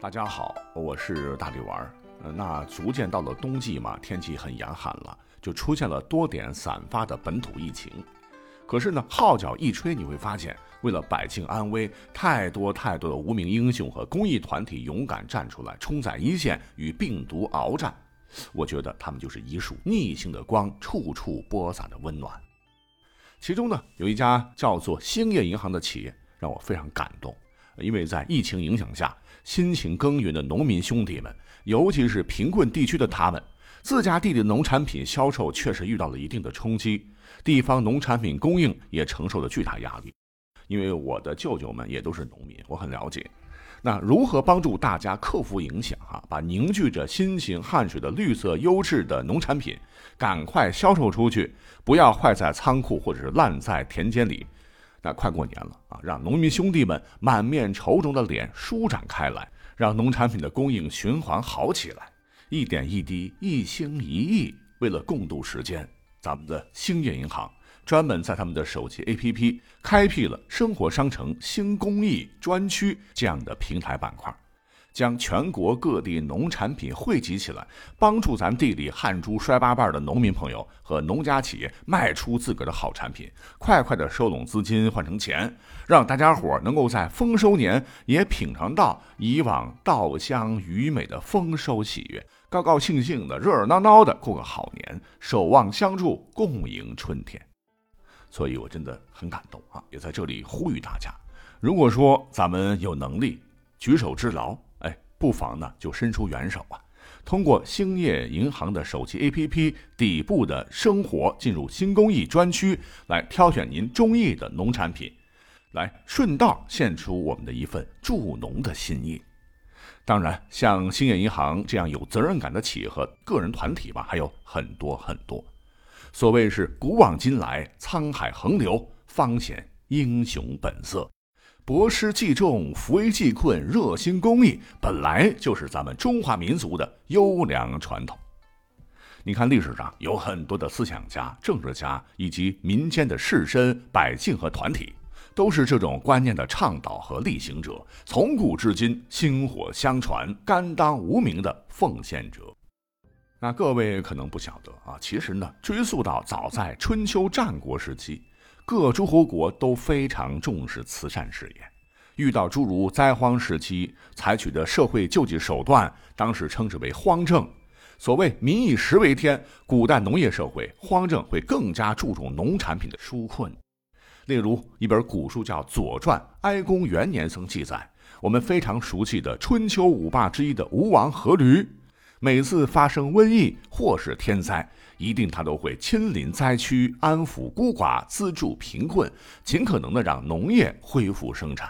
大家好，我是大力丸儿。那逐渐到了冬季嘛，天气很严寒了，就出现了多点散发的本土疫情。可是呢，号角一吹，你会发现，为了百姓安危，太多太多的无名英雄和公益团体勇敢站出来，冲在一线与病毒鏖战。我觉得他们就是一束逆行的光，处处播撒着温暖。其中呢，有一家叫做兴业银行的企业，让我非常感动。因为在疫情影响下，辛勤耕耘的农民兄弟们，尤其是贫困地区的他们，自家地的农产品销售确实遇到了一定的冲击，地方农产品供应也承受了巨大压力。因为我的舅舅们也都是农民，我很了解。那如何帮助大家克服影响？哈，把凝聚着辛勤汗水的绿色优质的农产品，赶快销售出去，不要坏在仓库或者是烂在田间里。那快过年了啊，让农民兄弟们满面愁容的脸舒展开来，让农产品的供应循环好起来，一点一滴，一心一意，为了共度时间，咱们的兴业银行专门在他们的手机 APP 开辟了生活商城新公益专区这样的平台板块。将全国各地农产品汇集起来，帮助咱地里汗珠摔八瓣的农民朋友和农家企业卖出自个儿的好产品，快快的收拢资金换成钱，让大家伙能够在丰收年也品尝到以往稻香鱼美的丰收喜悦，高高兴兴的、热热闹闹的过个好年，守望相助，共迎春天。所以我真的很感动啊！也在这里呼吁大家，如果说咱们有能力举手之劳。不妨呢，就伸出援手啊！通过兴业银行的手机 APP 底部的生活，进入新公益专区，来挑选您中意的农产品，来顺道献出我们的一份助农的心意。当然，像兴业银行这样有责任感的企业和个人团体吧，还有很多很多。所谓是古往今来，沧海横流，方显英雄本色。博施济众，扶危济困，热心公益，本来就是咱们中华民族的优良传统。你看，历史上有很多的思想家、政治家以及民间的士绅、百姓和团体，都是这种观念的倡导和力行者，从古至今薪火相传、甘当无名的奉献者。那各位可能不晓得啊，其实呢，追溯到早在春秋战国时期。各诸侯国都非常重视慈善事业，遇到诸如灾荒时期采取的社会救济手段，当时称之为荒政。所谓“民以食为天”，古代农业社会荒政会更加注重农产品的纾困。例如，一本古书叫《左传》，哀公元年曾记载，我们非常熟悉的春秋五霸之一的吴王阖闾，每次发生瘟疫或是天灾。一定，他都会亲临灾区，安抚孤寡，资助贫困，尽可能的让农业恢复生产。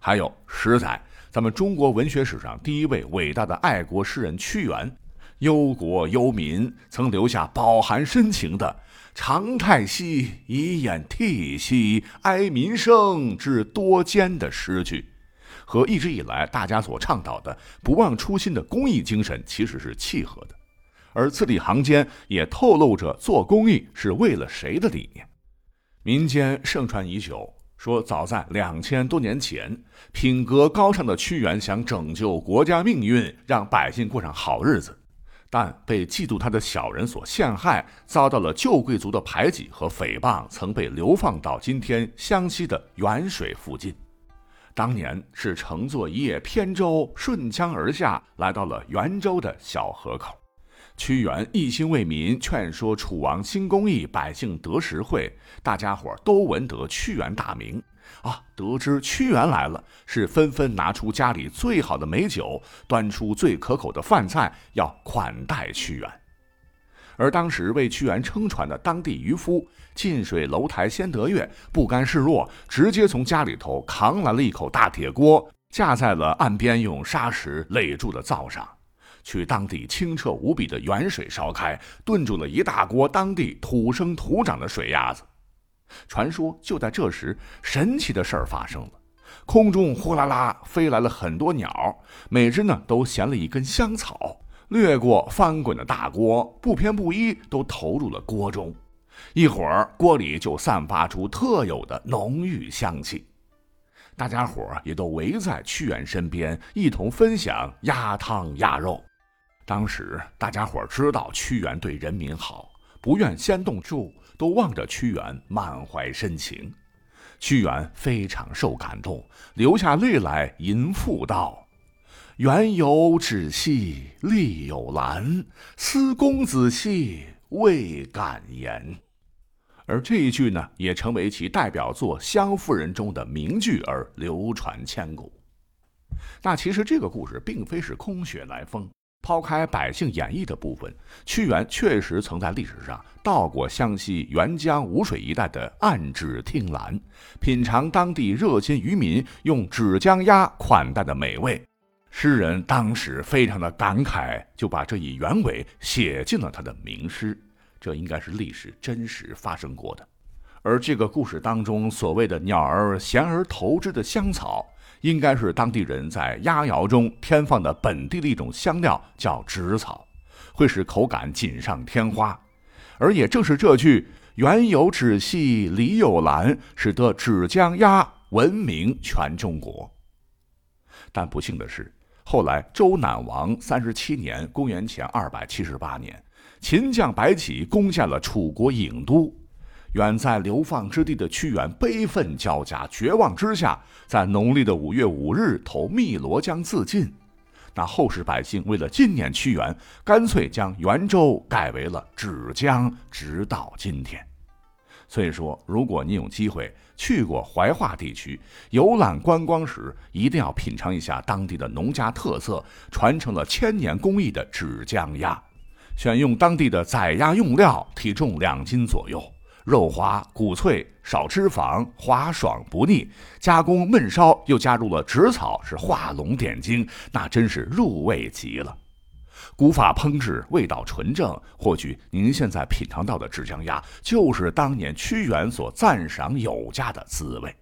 还有十载，咱们中国文学史上第一位伟大的爱国诗人屈原，忧国忧民，曾留下饱含深情的“长太息，以掩涕兮，哀民生之多艰”的诗句，和一直以来大家所倡导的不忘初心的公益精神其实是契合的。而字里行间也透露着做公益是为了谁的理念。民间盛传已久，说早在两千多年前，品格高尚的屈原想拯救国家命运，让百姓过上好日子，但被嫉妒他的小人所陷害，遭到了旧贵族的排挤和诽谤，曾被流放到今天湘西的沅水附近。当年是乘坐一叶扁舟顺江而下，来到了沅州的小河口。屈原一心为民，劝说楚王兴公益，百姓得实惠，大家伙都闻得屈原大名啊！得知屈原来了，是纷纷拿出家里最好的美酒，端出最可口的饭菜，要款待屈原。而当时为屈原撑船的当地渔夫近水楼台先得月，不甘示弱，直接从家里头扛来了一口大铁锅，架在了岸边用沙石垒住的灶上。去当地清澈无比的原水烧开，炖煮了一大锅当地土生土长的水鸭子。传说就在这时，神奇的事儿发生了：空中呼啦啦飞来了很多鸟，每只呢都衔了一根香草，掠过翻滚的大锅，不偏不倚都投入了锅中。一会儿，锅里就散发出特有的浓郁香气。大家伙儿也都围在屈原身边，一同分享鸭汤鸭肉。当时大家伙知道屈原对人民好，不愿先动处，都望着屈原，满怀深情。屈原非常受感动，流下泪来，吟赋道：“原有止兮力有兰，思公子兮未敢言。”而这一句呢，也成为其代表作《湘夫人》中的名句而流传千古。那其实这个故事并非是空穴来风，抛开百姓演绎的部分，屈原确实曾在历史上到过湘西沅江吴水一带的岸芷汀兰，品尝当地热心渔民用芷江鸭款待的美味。诗人当时非常的感慨，就把这一原委写进了他的名诗。这应该是历史真实发生过的，而这个故事当中所谓的“鸟儿衔而投之”的香草，应该是当地人在鸭肴中添放的本地的一种香料，叫芷草，会使口感锦上添花。而也正是这句“原有芷兮里有兰”，使得芷江鸭闻名全中国。但不幸的是，后来周赧王三十七年（公元前二百七十八年）。秦将白起攻下了楚国郢都，远在流放之地的屈原悲愤交加，绝望之下，在农历的五月五日投汨罗江自尽。那后世百姓为了纪念屈原，干脆将元州改为了芷江，直到今天。所以说，如果您有机会去过怀化地区游览观光时，一定要品尝一下当地的农家特色，传承了千年工艺的芷江鸭。选用当地的宰鸭用料，体重两斤左右，肉滑骨脆，少脂肪，滑爽不腻。加工焖烧又加入了芷草，是画龙点睛，那真是入味极了。古法烹制，味道纯正。或许您现在品尝到的芷江鸭，就是当年屈原所赞赏有加的滋味。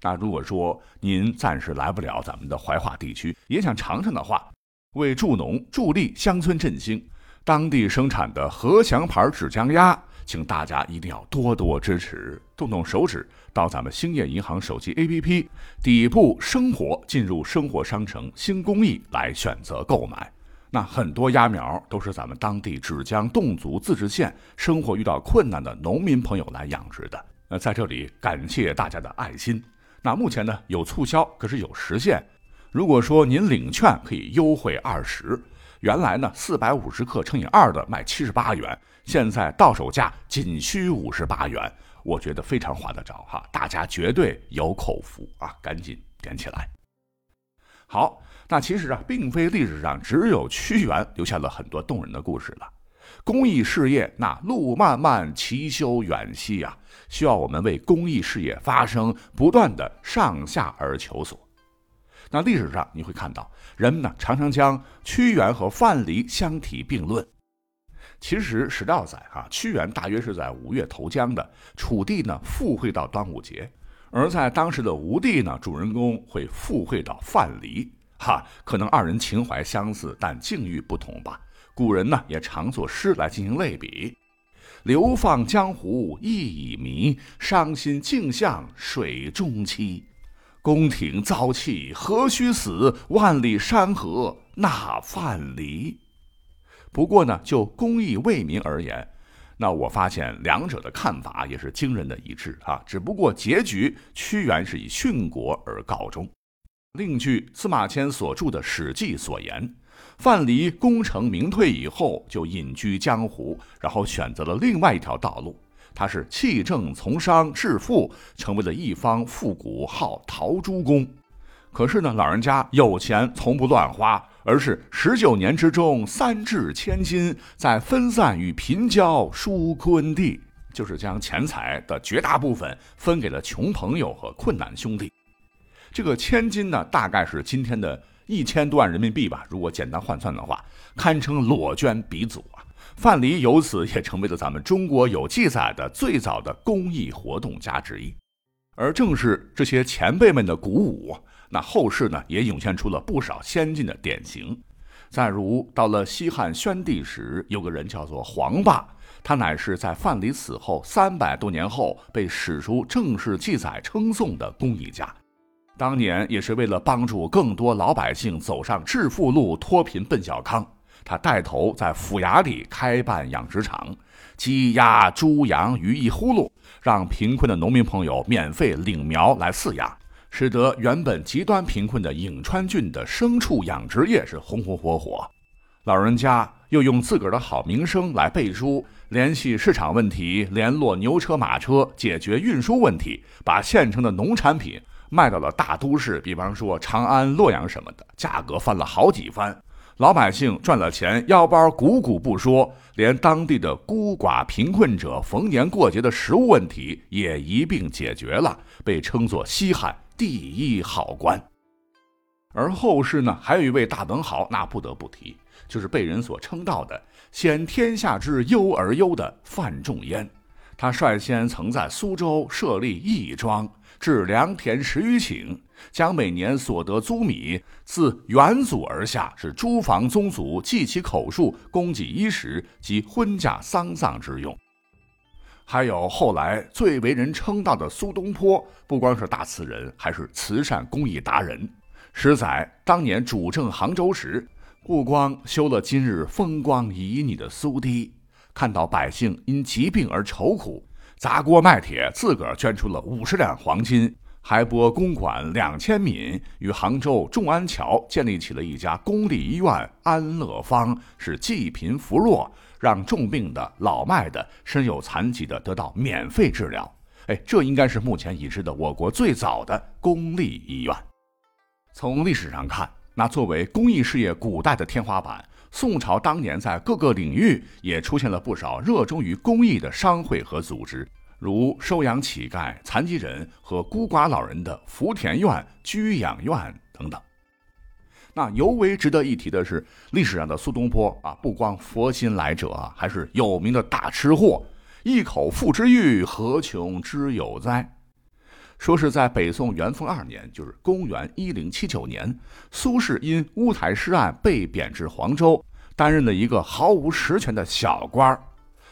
那如果说您暂时来不了咱们的怀化地区，也想尝尝的话，为助农助力乡村振兴。当地生产的和祥牌芷江鸭，请大家一定要多多支持，动动手指到咱们兴业银行手机 APP 底部“生活”进入生活商城“新公益”来选择购买。那很多鸭苗都是咱们当地芷江侗族自治县生活遇到困难的农民朋友来养殖的。那在这里感谢大家的爱心。那目前呢有促销，可是有时限。如果说您领券可以优惠二十。原来呢，四百五十克乘以二的卖七十八元，现在到手价仅需五十八元，我觉得非常划得着哈，大家绝对有口福啊，赶紧点起来。好，那其实啊，并非历史上只有屈原留下了很多动人的故事了，公益事业那路漫漫其修远兮呀，需要我们为公益事业发声，不断的上下而求索。那历史上你会看到，人们呢常常将屈原和范蠡相提并论。其实史料载哈，屈原大约是在五月投江的，楚地呢附会到端午节，而在当时的吴地呢，主人公会附会到范蠡。哈，可能二人情怀相似，但境遇不同吧。古人呢也常作诗来进行类比：流放江湖意已迷，伤心竟向水中栖。宫廷遭弃何须死？万里山河那范蠡。不过呢，就公益为民而言，那我发现两者的看法也是惊人的一致啊。只不过结局，屈原是以殉国而告终。另据司马迁所著的《史记》所言，范蠡功成名退以后，就隐居江湖，然后选择了另外一条道路。他是弃政从商致富，成为了一方富贾，号陶朱公。可是呢，老人家有钱从不乱花，而是十九年之中三掷千金，在分散与贫交疏昆地，就是将钱财的绝大部分分给了穷朋友和困难兄弟。这个千金呢，大概是今天的一千多万人民币吧，如果简单换算的话，堪称裸捐鼻祖。范蠡由此也成为了咱们中国有记载的最早的公益活动家之一，而正是这些前辈们的鼓舞，那后世呢也涌现出了不少先进的典型。再如到了西汉宣帝时，有个人叫做黄霸，他乃是在范蠡死后三百多年后被史书正式记载称颂的公益家。当年也是为了帮助更多老百姓走上致富路、脱贫奔小康，他带头在府衙里开办养殖场，鸡鸭猪羊鱼一呼噜，让贫困的农民朋友免费领苗来饲养，使得原本极端贫困的颍川郡的牲畜养殖业是红红火火。老人家又用自个儿的好名声来背书，联系市场问题，联络牛车马车，解决运输问题，把县城的农产品卖到了大都市，比方说长安、洛阳什么的，价格翻了好几番。老百姓赚了钱，腰包鼓鼓不说，连当地的孤寡贫困者逢年过节的食物问题也一并解决了，被称作西汉第一好官。而后世呢，还有一位大文豪，那不得不提。就是被人所称道的“先天下之忧而忧”的范仲淹，他率先曾在苏州设立义庄，置良田十余顷，将每年所得租米自远祖而下，是诸房宗族记其口述，供给衣食及婚嫁丧葬之用。还有后来最为人称道的苏东坡，不光是大词人，还是慈善公益达人。史载当年主政杭州时。不光修了今日风光旖旎的苏堤，看到百姓因疾病而愁苦，砸锅卖铁，自个儿捐出了五十两黄金，还拨公款两千闽，与杭州众安桥建立起了一家公立医院安乐坊，是济贫扶弱，让重病的、老迈的、身有残疾的得到免费治疗。哎，这应该是目前已知的我国最早的公立医院。从历史上看。那作为公益事业古代的天花板，宋朝当年在各个领域也出现了不少热衷于公益的商会和组织，如收养乞丐、残疾人和孤寡老人的福田院、居养院等等。那尤为值得一提的是，历史上的苏东坡啊，不光佛心来者啊，还是有名的大吃货，一口腹之欲，何穷之有哉？说是在北宋元丰二年，就是公元一零七九年，苏轼因乌台诗案被贬至黄州，担任了一个毫无实权的小官儿，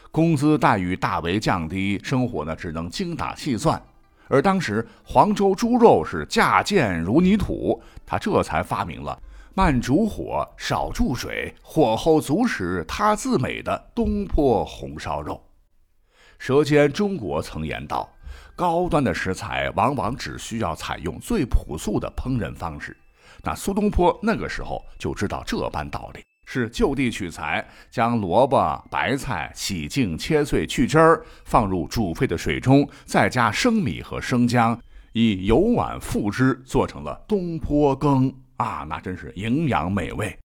工资待遇大为降低，生活呢只能精打细算。而当时黄州猪肉是价贱如泥土，他这才发明了慢煮火、少注水、火候足使它自美的东坡红烧肉。舌尖中国曾言道。高端的食材往往只需要采用最朴素的烹饪方式。那苏东坡那个时候就知道这般道理，是就地取材，将萝卜、白菜洗净、切碎、去汁儿，放入煮沸的水中，再加生米和生姜，以油碗复之，做成了东坡羹啊！那真是营养美味。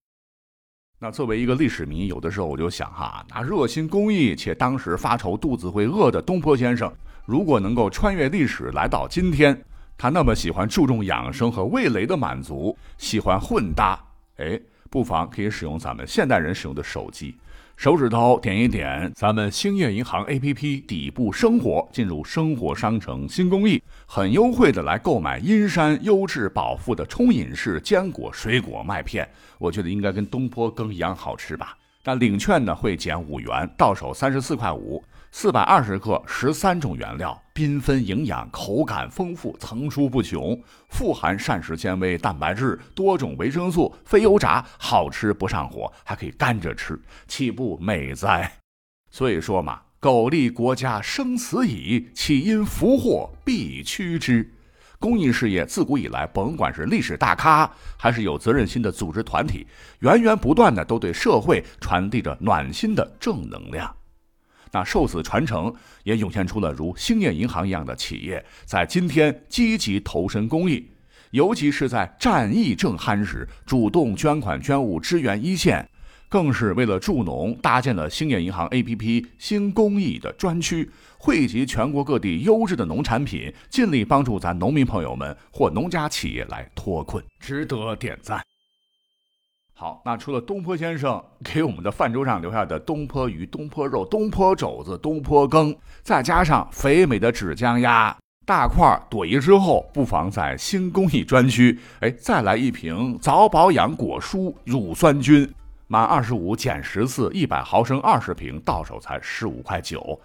那作为一个历史迷，有的时候我就想哈，那热心公益且当时发愁肚子会饿的东坡先生。如果能够穿越历史来到今天，他那么喜欢注重养生和味蕾的满足，喜欢混搭，哎，不妨可以使用咱们现代人使用的手机，手指头点一点咱们兴业银行 APP 底部生活，进入生活商城新公益，很优惠的来购买阴山优质饱腹的冲饮式坚果水果麦片，我觉得应该跟东坡羹一样好吃吧。但领券呢会减五元，到手三十四块五。四百二十克，十三种原料，缤纷营养，口感丰富，层出不穷，富含膳食纤维、蛋白质、多种维生素，非油炸，好吃不上火，还可以干着吃，岂不美哉？所以说嘛，苟利国家生死以，岂因福祸必趋之。公益事业自古以来，甭管是历史大咖，还是有责任心的组织团体，源源不断的都对社会传递着暖心的正能量。那受此传承，也涌现出了如兴业银行一样的企业，在今天积极投身公益，尤其是在战役正酣时，主动捐款捐物支援一线，更是为了助农搭建了兴业银行 APP 新公益的专区，汇集全国各地优质的农产品，尽力帮助咱农民朋友们或农家企业来脱困，值得点赞。好，那除了东坡先生 给我们的饭桌上留下的东坡鱼、东坡肉、东坡肘子、东坡羹，再加上肥美的纸浆鸭大块儿朵颐之后，不妨在新工艺专区，哎，再来一瓶早保养果蔬乳酸菌，满二十五减十四，一百毫升二十瓶，到手才十五块九。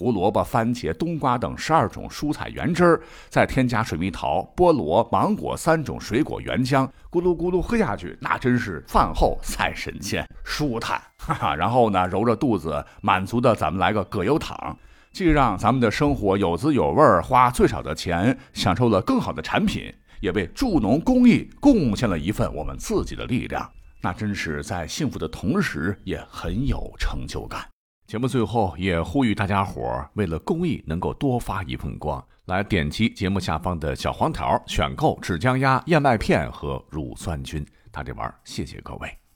胡萝卜、番茄、冬瓜等十二种蔬菜原汁儿，再添加水蜜桃、菠萝、芒果三种水果原浆，咕噜咕噜喝下去，那真是饭后赛神仙，舒坦。哈哈，然后呢，揉着肚子，满足的咱们来个葛优躺，既让咱们的生活有滋有味儿，花最少的钱，享受了更好的产品，也为助农公益贡献了一份我们自己的力量。那真是在幸福的同时，也很有成就感。节目最后也呼吁大家伙儿，为了公益能够多发一份光，来点击节目下方的小黄条，选购纸浆鸭、燕麦片和乳酸菌。大力丸，谢谢各位。